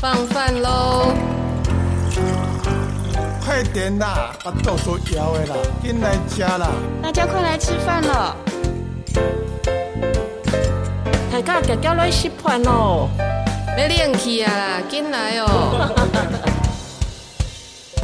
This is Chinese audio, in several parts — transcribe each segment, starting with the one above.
放饭喽！快点啦，把豆腐摇了啦，进来吃啦！大家快来吃饭了！大家脚脚来吃饭喽！没练气啊啦，进来哦！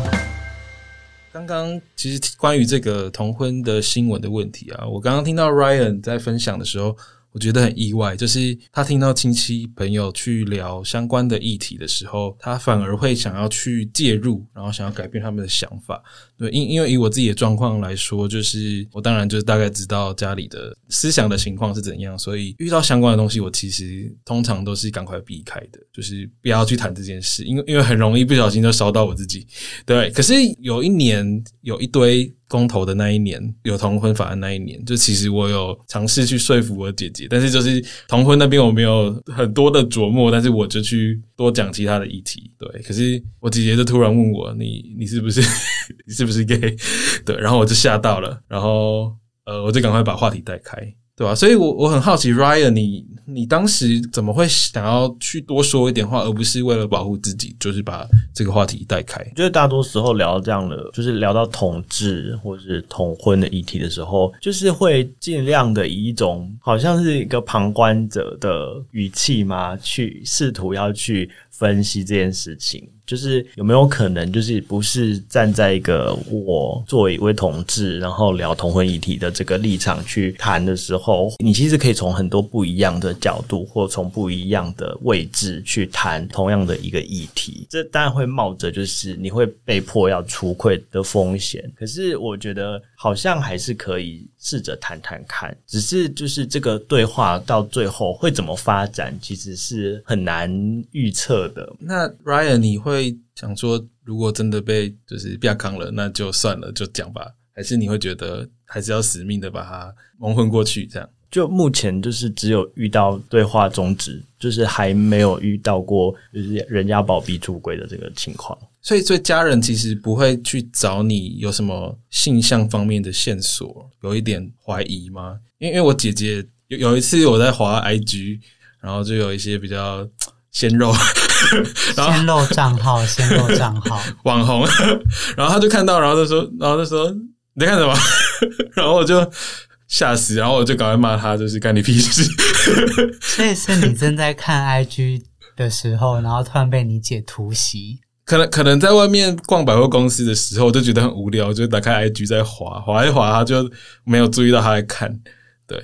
刚刚其实关于这个同婚的新闻的问题啊，我刚刚听到 Ryan 在分享的时候。我觉得很意外，就是他听到亲戚朋友去聊相关的议题的时候，他反而会想要去介入，然后想要改变他们的想法。对，因因为以我自己的状况来说，就是我当然就是大概知道家里的思想的情况是怎样，所以遇到相关的东西，我其实通常都是赶快避开的，就是不要去谈这件事，因为因为很容易不小心就烧到我自己。对，可是有一年有一堆。公投的那一年，有同婚法案那一年，就其实我有尝试去说服我姐姐，但是就是同婚那边我没有很多的琢磨，但是我就去多讲其他的议题。对，可是我姐姐就突然问我：“你你是不是 你是不是 gay？” 对，然后我就吓到了，然后呃，我就赶快把话题带开。对吧、啊？所以我，我很好奇，Ryan，你你当时怎么会想要去多说一点话，而不是为了保护自己，就是把这个话题带开？我觉得大多时候聊这样的，就是聊到同志或是同婚的议题的时候，就是会尽量的以一种好像是一个旁观者的语气嘛，去试图要去分析这件事情。就是有没有可能，就是不是站在一个我作为一位同志，然后聊同婚议题的这个立场去谈的时候，你其实可以从很多不一样的角度，或从不一样的位置去谈同样的一个议题。这当然会冒着就是你会被迫要出柜的风险。可是我觉得好像还是可以试着谈谈看，只是就是这个对话到最后会怎么发展，其实是很难预测的。那 Ryan，你会？想说，如果真的被就是变康了，那就算了，就讲吧。还是你会觉得还是要死命的把它蒙混过去？这样，就目前就是只有遇到对话终止，就是还没有遇到过就是人家把我逼出轨的这个情况。所以，所以家人其实不会去找你有什么性向方面的线索，有一点怀疑吗？因为，因为我姐姐有有一次我在滑 IG，然后就有一些比较。鲜肉，然后鲜肉账号，鲜肉账号，网红，然后他就看到，然后就说，然后就说你在看什么？然后我就吓死，然后我就赶快骂他，就是干你屁事。所以是你正在看 IG 的时候，然后突然被你姐突袭。可能可能在外面逛百货公司的时候，我就觉得很无聊，就打开 IG 在滑，滑一滑，他就没有注意到他在看，对。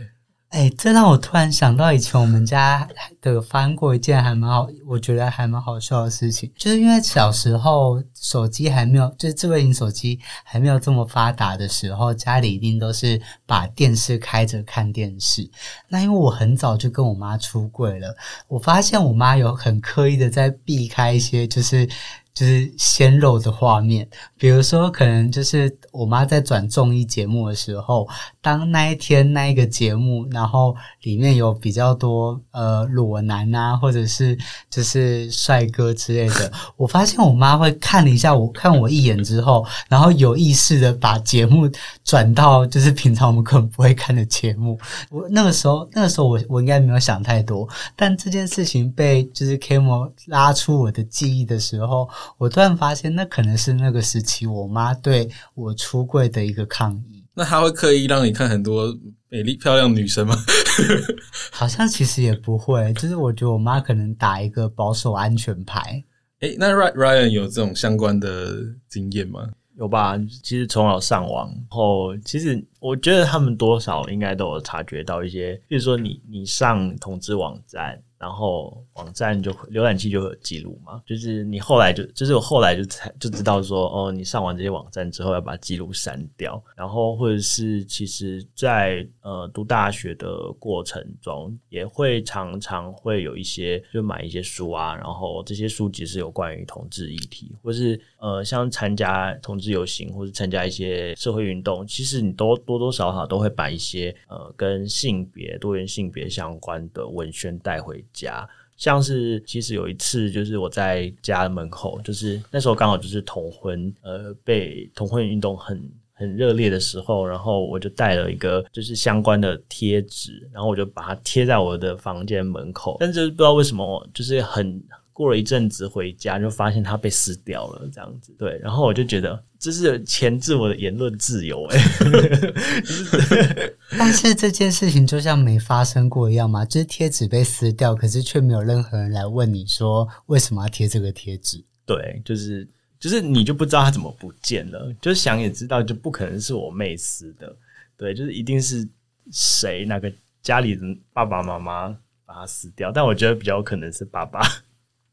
哎，这让我突然想到以前我们家的发生过一件还蛮好，我觉得还蛮好笑的事情，就是因为小时候手机还没有，就是智慧型手机还没有这么发达的时候，家里一定都是把电视开着看电视。那因为我很早就跟我妈出柜了，我发现我妈有很刻意的在避开一些，就是。就是鲜肉的画面，比如说，可能就是我妈在转综艺节目的时候，当那一天那一个节目，然后里面有比较多呃裸男啊，或者是就是帅哥之类的，我发现我妈会看了一下我，看我一眼之后，然后有意识的把节目转到就是平常我们可能不会看的节目。我那个时候，那个时候我我应该没有想太多，但这件事情被就是 Kimo 拉出我的记忆的时候。我突然发现，那可能是那个时期我妈对我出柜的一个抗议。那她会刻意让你看很多美丽漂亮女生吗？好像其实也不会，就是我觉得我妈可能打一个保守安全牌。诶，那 Ryan 有这种相关的经验吗？有吧？其实从小上网后，其实我觉得他们多少应该都有察觉到一些，比如说你你上同志网站。然后网站就浏览器就会有记录嘛，就是你后来就就是我后来就才就知道说哦，你上完这些网站之后要把记录删掉，然后或者是其实在呃读大学的过程中也会常常会有一些就买一些书啊，然后这些书籍是有关于同志议题，或是呃像参加同志游行或是参加一些社会运动，其实你都多多少少都会把一些呃跟性别多元性别相关的文宣带回家，像是其实有一次，就是我在家门口，就是那时候刚好就是同婚，呃，被同婚运动很很热烈的时候，然后我就带了一个就是相关的贴纸，然后我就把它贴在我的房间门口，但是不知道为什么，就是很。过了一阵子回家，就发现它被撕掉了，这样子。对，然后我就觉得这是钳制我的言论自由，哎。但是这件事情就像没发生过一样嘛，就是贴纸被撕掉，可是却没有任何人来问你说为什么要贴这个贴纸。对，就是就是你就不知道它怎么不见了，就是想也知道，就不可能是我妹撕的。对，就是一定是谁那个家里的爸爸妈妈把它撕掉，但我觉得比较有可能是爸爸。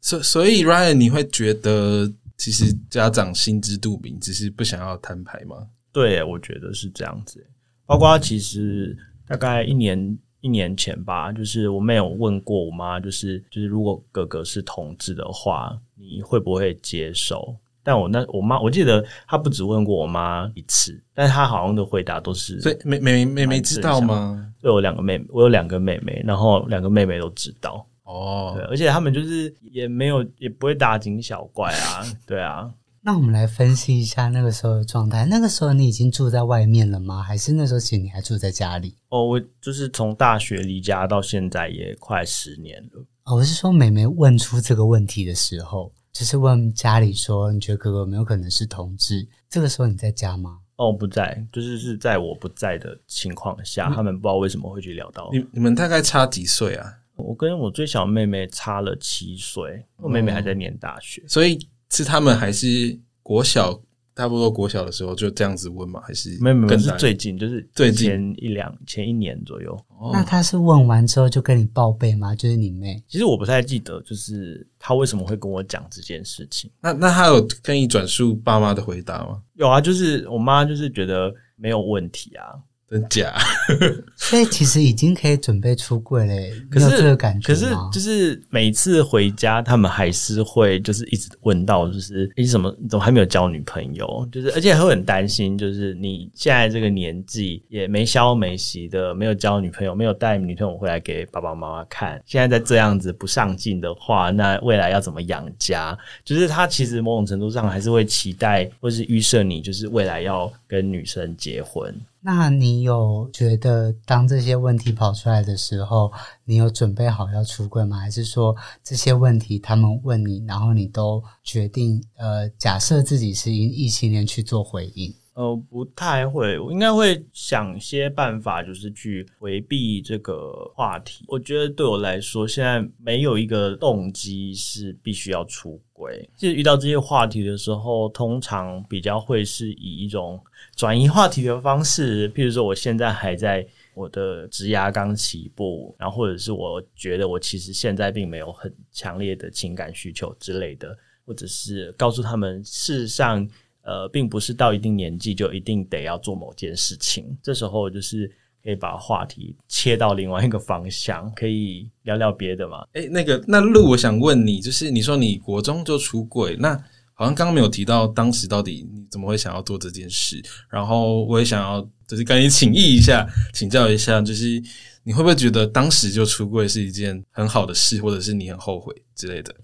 所所以，Ryan，你会觉得其实家长心知肚明，只是不想要摊牌吗？对，我觉得是这样子。包括其实大概一年一年前吧，就是我没有问过我妈，就是就是如果哥哥是同志的话，你会不会接受？但我那我妈，我记得她不止问过我妈一次，但是她好像的回答都是。所以妹妹妹妹知道吗？对，我两个妹妹，我有两个妹妹，然后两个妹妹都知道。哦，对，而且他们就是也没有，也不会大惊小怪啊，对啊。那我们来分析一下那个时候的状态。那个时候你已经住在外面了吗？还是那时候其实你还住在家里？哦，我就是从大学离家到现在也快十年了。哦，我是说妹妹问出这个问题的时候，就是问家里说，你觉得哥哥有没有可能是同志？这个时候你在家吗？哦，不在，就是是在我不在的情况下，他们不知道为什么会去聊到。你你们大概差几岁啊？我跟我最小妹妹差了七岁，我妹妹还在念大学，所以是他们还是国小，差不多国小的时候就这样子问吗？还是没有没有，是最近，就是最近前一两前一年左右。那他是问完之后就跟你报备吗？就是你妹？其实我不太记得，就是他为什么会跟我讲这件事情。那那他有跟你转述爸妈的回答吗？有啊，就是我妈就是觉得没有问题啊。真假？所以其实已经可以准备出柜嘞，可是这个感觉，可是就是每次回家，他们还是会就是一直问到，就是你怎么你怎么还没有交女朋友？就是而且会很担心，就是你现在这个年纪也没消没息的，没有交女朋友，没有带女朋友回来给爸爸妈妈看。现在再这样子不上进的话，那未来要怎么养家？就是他其实某种程度上还是会期待或是预设你，就是未来要跟女生结婚。那你有觉得，当这些问题跑出来的时候，你有准备好要出柜吗？还是说这些问题他们问你，然后你都决定呃，假设自己是异性恋去做回应？呃，不太会，我应该会想些办法，就是去回避这个话题。我觉得对我来说，现在没有一个动机是必须要出轨。其实遇到这些话题的时候，通常比较会是以一种转移话题的方式，譬如说，我现在还在我的职涯刚起步，然后或者是我觉得我其实现在并没有很强烈的情感需求之类的，或者是告诉他们，事实上。呃，并不是到一定年纪就一定得要做某件事情。这时候就是可以把话题切到另外一个方向，可以聊聊别的嘛。诶，那个，那路，我想问你，就是你说你国中就出柜，那好像刚刚没有提到当时到底你怎么会想要做这件事。然后我也想要就是赶紧请益一下，请教一下，就是你会不会觉得当时就出柜是一件很好的事，或者是你很后悔之类的？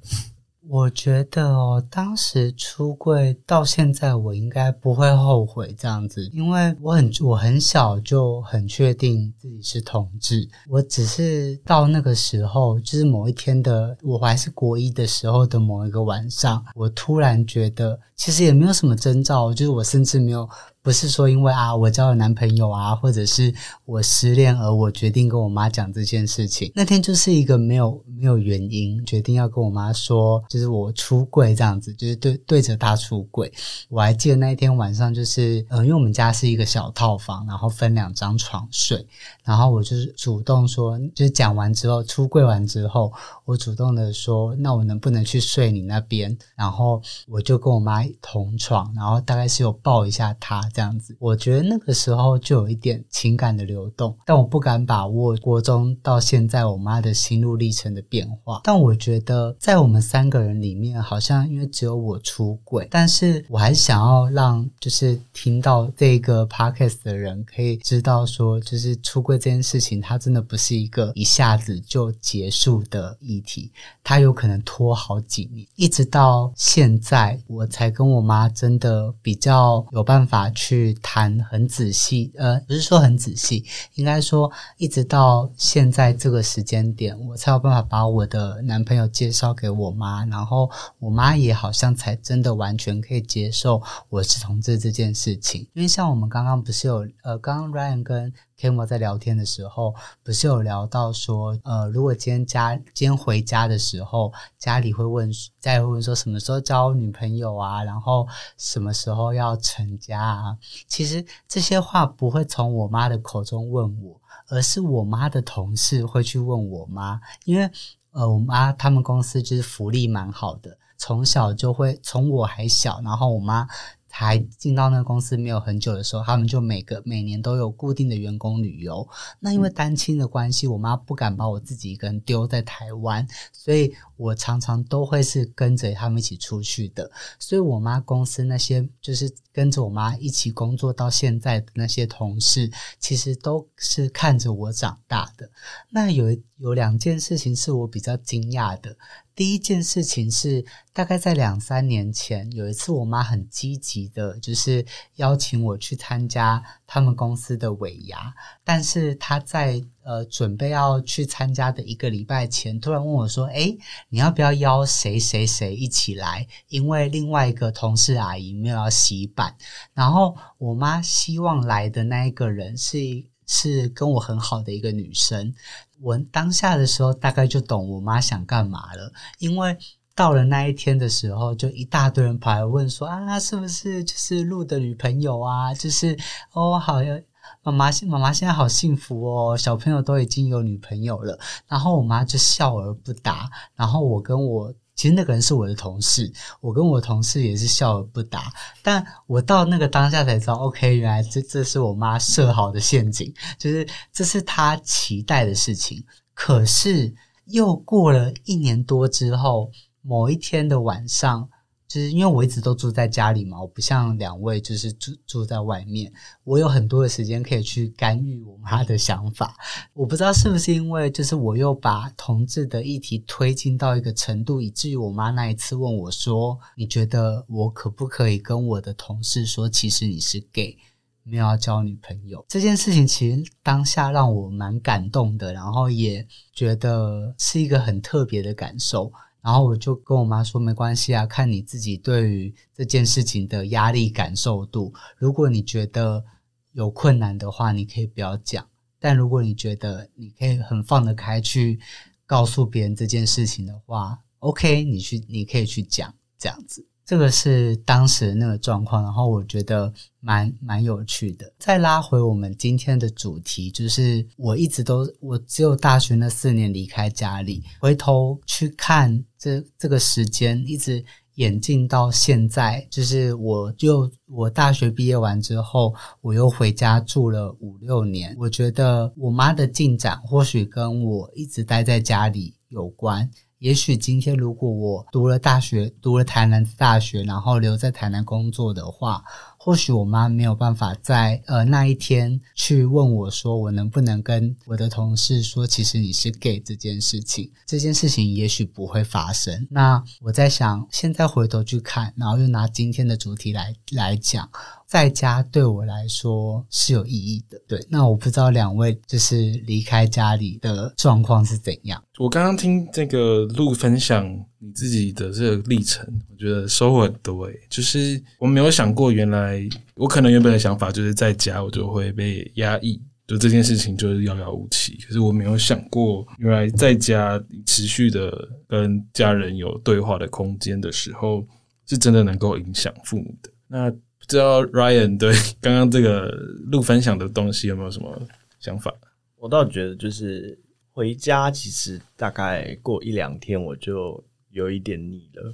我觉得哦，当时出柜到现在，我应该不会后悔这样子，因为我很我很小就很确定自己是同志。我只是到那个时候，就是某一天的，我还是国一的时候的某一个晚上，我突然觉得，其实也没有什么征兆，就是我甚至没有。不是说因为啊我交了男朋友啊，或者是我失恋而我决定跟我妈讲这件事情。那天就是一个没有没有原因决定要跟我妈说，就是我出柜这样子，就是对对着她出柜。我还记得那一天晚上，就是呃，因为我们家是一个小套房，然后分两张床睡，然后我就是主动说，就是讲完之后出柜完之后，我主动的说，那我能不能去睡你那边？然后我就跟我妈同床，然后大概是有抱一下她。这样子，我觉得那个时候就有一点情感的流动，但我不敢把握国中到现在我妈的心路历程的变化。但我觉得在我们三个人里面，好像因为只有我出柜，但是我还想要让就是听到这个 podcast 的人可以知道说，就是出柜这件事情，它真的不是一个一下子就结束的议题，它有可能拖好几年，一直到现在我才跟我妈真的比较有办法去。去谈很仔细，呃，不是说很仔细，应该说一直到现在这个时间点，我才有办法把我的男朋友介绍给我妈，然后我妈也好像才真的完全可以接受我是同志这件事情。因为像我们刚刚不是有，呃，刚刚 Ryan 跟 Camo 在聊天的时候，不是有聊到说，呃，如果今天家今天回家的时候，家里会问，再会问说什么时候交女朋友啊，然后什么时候要成家啊？其实这些话不会从我妈的口中问我，而是我妈的同事会去问我妈，因为呃，我妈他们公司就是福利蛮好的，从小就会从我还小，然后我妈。才进到那个公司没有很久的时候，他们就每个每年都有固定的员工旅游。那因为单亲的关系，我妈不敢把我自己一个人丢在台湾，所以我常常都会是跟着他们一起出去的。所以我妈公司那些就是跟着我妈一起工作到现在的那些同事，其实都是看着我长大的。那有有两件事情是我比较惊讶的。第一件事情是，大概在两三年前，有一次我妈很积极的，就是邀请我去参加他们公司的尾牙。但是她在呃准备要去参加的一个礼拜前，突然问我说：“诶，你要不要邀谁谁谁一起来？因为另外一个同事阿姨没有要洗版，然后我妈希望来的那一个人是是跟我很好的一个女生。”我当下的时候大概就懂我妈想干嘛了，因为到了那一天的时候，就一大堆人跑来问说啊，是不是就是鹿的女朋友啊？就是哦，好呀，妈妈妈妈现在好幸福哦，小朋友都已经有女朋友了。然后我妈就笑而不答，然后我跟我。其实那个人是我的同事，我跟我同事也是笑而不答。但我到那个当下才知道，OK，原来这这是我妈设好的陷阱，就是这是她期待的事情。可是又过了一年多之后，某一天的晚上。就是因为我一直都住在家里嘛，我不像两位就是住住在外面，我有很多的时间可以去干预我妈的想法。我不知道是不是因为就是我又把同志的议题推进到一个程度，以至于我妈那一次问我说：“你觉得我可不可以跟我的同事说，其实你是 gay，没有要交女朋友？”这件事情其实当下让我蛮感动的，然后也觉得是一个很特别的感受。然后我就跟我妈说，没关系啊，看你自己对于这件事情的压力感受度。如果你觉得有困难的话，你可以不要讲；但如果你觉得你可以很放得开去告诉别人这件事情的话，OK，你去，你可以去讲这样子。这个是当时那个状况，然后我觉得蛮蛮有趣的。再拉回我们今天的主题，就是我一直都我只有大学那四年离开家里，回头去看这这个时间，一直演进到现在，就是我就我大学毕业完之后，我又回家住了五六年。我觉得我妈的进展或许跟我一直待在家里有关。也许今天如果我读了大学，读了台南的大学，然后留在台南工作的话。或许我妈没有办法在呃那一天去问我说，我能不能跟我的同事说，其实你是 gay 这件事情，这件事情也许不会发生。那我在想，现在回头去看，然后又拿今天的主题来来讲，在家对我来说是有意义的。对，那我不知道两位就是离开家里的状况是怎样。我刚刚听这个陆分享。你自己的这个历程，我觉得收获很多诶。就是我没有想过，原来我可能原本的想法就是在家我就会被压抑，就这件事情就是遥遥无期。可是我没有想过，原来在家持续的跟家人有对话的空间的时候，是真的能够影响父母的。那不知道 Ryan 对刚刚这个录分享的东西有没有什么想法？我倒觉得就是回家，其实大概过一两天我就。有一点腻了，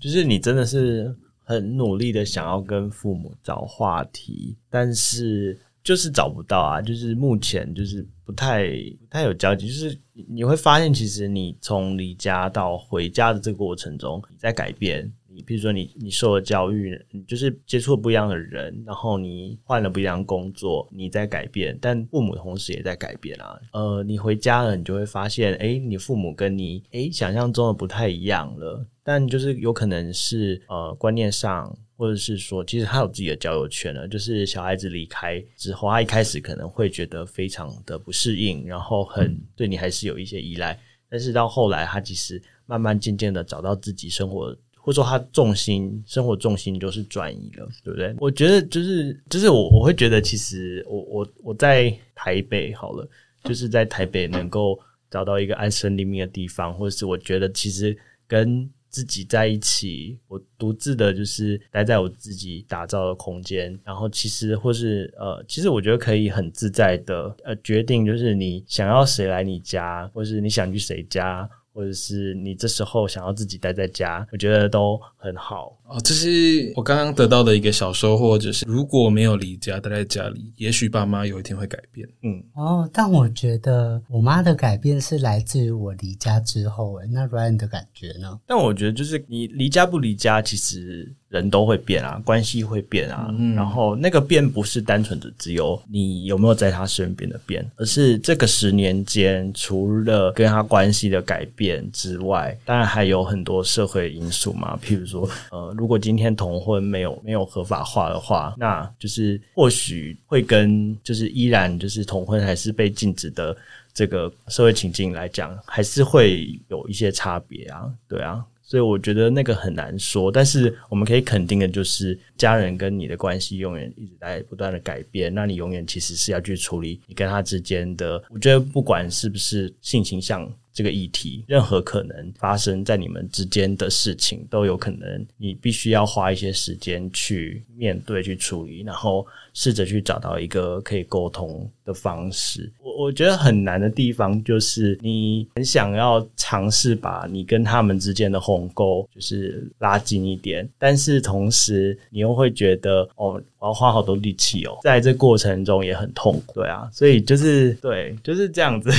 就是你真的是很努力的想要跟父母找话题，但是就是找不到啊，就是目前就是不太不太有交集，就是你会发现，其实你从离家到回家的这个过程中，你在改变，你比如说你你受了教育，你就是接触了不一样的人，然后你换了不一样的工作，你在改变，但父母同时也在改变啊。呃，你回家了，你就会发现，哎，你父母跟你哎想象中的不太一样了。但就是有可能是呃观念上，或者是说，其实他有自己的交友圈了。就是小孩子离开之后，他一开始可能会觉得非常的不适应，然后很对你还是有一些依赖。但是到后来，他其实慢慢渐渐的找到自己生活，或者说他重心生活重心就是转移了，对不对？我觉得就是就是我我会觉得，其实我我我在台北好了，就是在台北能够找到一个安身立命的地方，或者是我觉得其实跟自己在一起，我独自的，就是待在我自己打造的空间，然后其实或是呃，其实我觉得可以很自在的呃决定，就是你想要谁来你家，或是你想去谁家。或者是你这时候想要自己待在家，我觉得都很好哦。这是我刚刚得到的一个小收获，就是如果没有离家待在家里，也许爸妈有一天会改变。嗯，哦，但我觉得我妈的改变是来自于我离家之后。诶，那 Ryan 的感觉呢？但我觉得就是你离家不离家，其实。人都会变啊，关系会变啊，嗯、然后那个变不是单纯的只有你有没有在他身边的变，而是这个十年间除了跟他关系的改变变之外，当然还有很多社会因素嘛。譬如说，呃，如果今天同婚没有没有合法化的话，那就是或许会跟就是依然就是同婚还是被禁止的这个社会情境来讲，还是会有一些差别啊，对啊。所以我觉得那个很难说，但是我们可以肯定的就是，家人跟你的关系永远一直在不断的改变。那你永远其实是要去处理你跟他之间的，我觉得不管是不是性倾向这个议题，任何可能发生在你们之间的事情，都有可能你必须要花一些时间去面对、去处理，然后试着去找到一个可以沟通的方式。我我觉得很难的地方就是，你很想要尝试把你跟他们之间的鸿沟就是拉近一点，但是同时你又会觉得哦，我要花好多力气哦，在这过程中也很痛苦，对啊，所以就是对，就是这样子。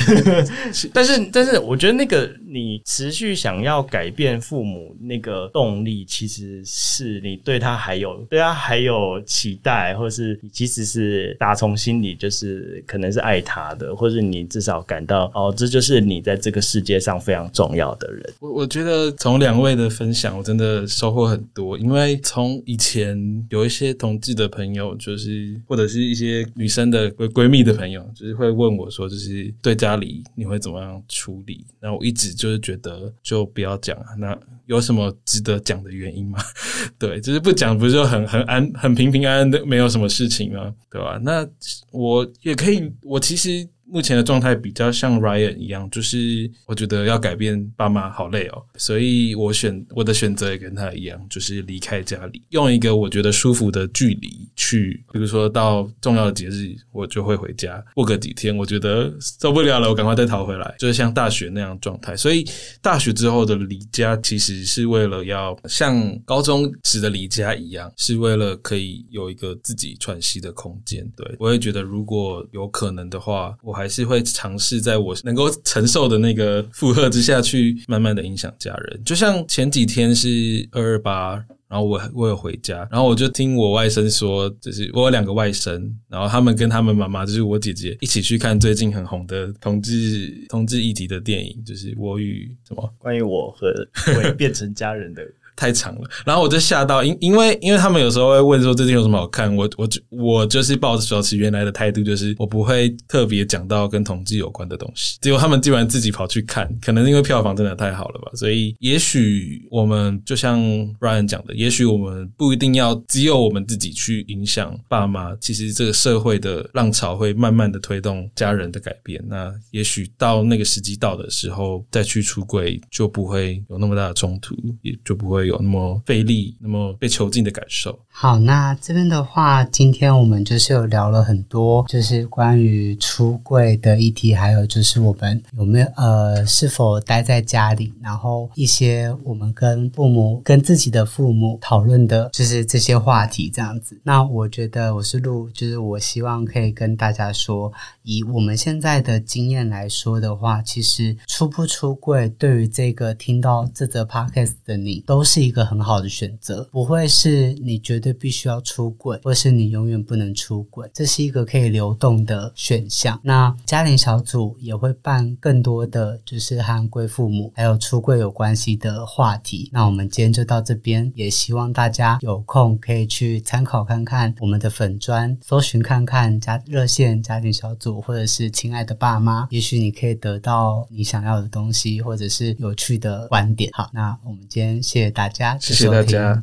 但 是 但是，我觉得那个你持续想要改变父母那个动力，其实是你对他还有对他还有期待，或是你其实是打从心里就是可能是爱他的。或者你至少感到哦，这就是你在这个世界上非常重要的人。我我觉得从两位的分享，我真的收获很多。因为从以前有一些同志的朋友，就是或者是一些女生的闺闺蜜的朋友，就是会问我说，就是对家里你会怎么样处理？那我一直就是觉得就不要讲啊。那有什么值得讲的原因吗？对，就是不讲不就很很安很平平安安的，没有什么事情吗？对吧？那我也可以，我其实。目前的状态比较像 Ryan 一样，就是我觉得要改变爸妈好累哦，所以我选我的选择也跟他一样，就是离开家里，用一个我觉得舒服的距离去，比如说到重要的节日，我就会回家，过个几天，我觉得受不了了，我赶快再逃回来，就是像大学那样状态。所以大学之后的离家，其实是为了要像高中时的离家一样，是为了可以有一个自己喘息的空间。对，我也觉得，如果有可能的话，我还。还是会尝试在我能够承受的那个负荷之下去慢慢的影响家人。就像前几天是二二八，然后我我有回家，然后我就听我外甥说，就是我有两个外甥，然后他们跟他们妈妈，就是我姐姐一起去看最近很红的同志同志议题的电影，就是我与什么关于我和会变成家人的。太长了，然后我就吓到，因因为因为他们有时候会问说，最近有什么好看，我我我就是抱着保持原来的态度，就是我不会特别讲到跟同志有关的东西。结果他们竟然自己跑去看，可能因为票房真的太好了吧。所以也许我们就像 Ryan 讲的，也许我们不一定要只有我们自己去影响爸妈。其实这个社会的浪潮会慢慢的推动家人的改变。那也许到那个时机到的时候再去出轨，就不会有那么大的冲突，也就不会。会有那么费力、那么被囚禁的感受。好，那这边的话，今天我们就是有聊了很多，就是关于出柜的议题，还有就是我们有没有呃是否待在家里，然后一些我们跟父母、跟自己的父母讨论的，就是这些话题这样子。那我觉得我是录，就是我希望可以跟大家说，以我们现在的经验来说的话，其实出不出柜，对于这个听到这则 podcast 的你，都是。是一个很好的选择，不会是你绝对必须要出柜，或是你永远不能出柜，这是一个可以流动的选项。那家庭小组也会办更多的就是和贵父母还有出柜有关系的话题。那我们今天就到这边，也希望大家有空可以去参考看看我们的粉专，搜寻看看家热线家庭小组，或者是亲爱的爸妈，也许你可以得到你想要的东西，或者是有趣的观点。好，那我们今天谢谢大大家，谢谢大家。